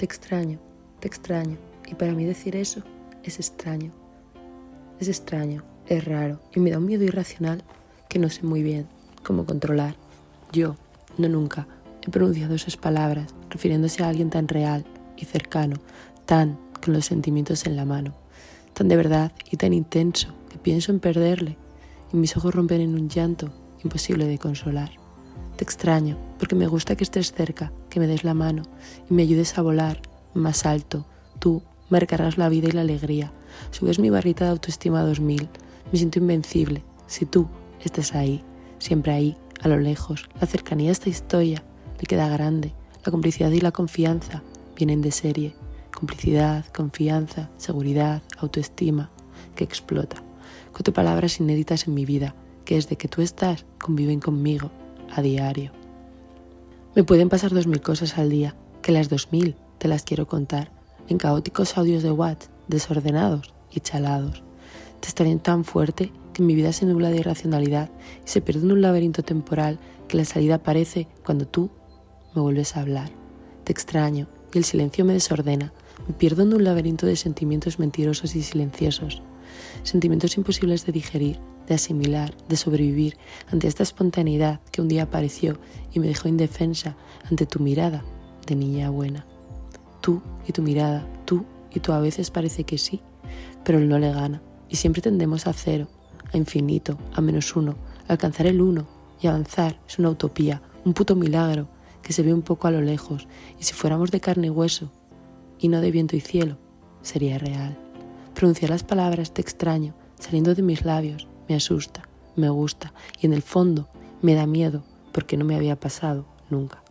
Te extraño, te extraño. Y para mí decir eso es extraño. Es extraño, es raro y me da un miedo irracional que no sé muy bien cómo controlar. Yo, no nunca, he pronunciado esas palabras refiriéndose a alguien tan real y cercano, tan con los sentimientos en la mano, tan de verdad y tan intenso que pienso en perderle y mis ojos rompen en un llanto imposible de consolar. Te extraño porque me gusta que estés cerca, que me des la mano y me ayudes a volar más alto. Tú me recargas la vida y la alegría. Subes mi barrita de autoestima a 2000. Me siento invencible si tú estés ahí, siempre ahí, a lo lejos. La cercanía a esta historia le queda grande. La complicidad y la confianza vienen de serie. Complicidad, confianza, seguridad, autoestima, que explota. Cuatro palabras inéditas en mi vida, que desde que tú estás conviven conmigo a diario. Me pueden pasar dos mil cosas al día, que las dos mil te las quiero contar, en caóticos audios de WhatsApp, desordenados y chalados. Te estarían tan fuerte que mi vida se nubla de irracionalidad y se pierde en un laberinto temporal que la salida aparece cuando tú me vuelves a hablar. Te extraño y el silencio me desordena. Me pierdo en un laberinto de sentimientos mentirosos y silenciosos. Sentimientos imposibles de digerir, de asimilar, de sobrevivir ante esta espontaneidad que un día apareció y me dejó indefensa ante tu mirada de niña buena. Tú y tu mirada, tú y tú a veces parece que sí, pero él no le gana y siempre tendemos a cero, a infinito, a menos uno. Alcanzar el uno y avanzar es una utopía, un puto milagro que se ve un poco a lo lejos y si fuéramos de carne y hueso y no de viento y cielo, sería real. Pronunciar las palabras te extraño saliendo de mis labios me asusta, me gusta y en el fondo me da miedo porque no me había pasado nunca.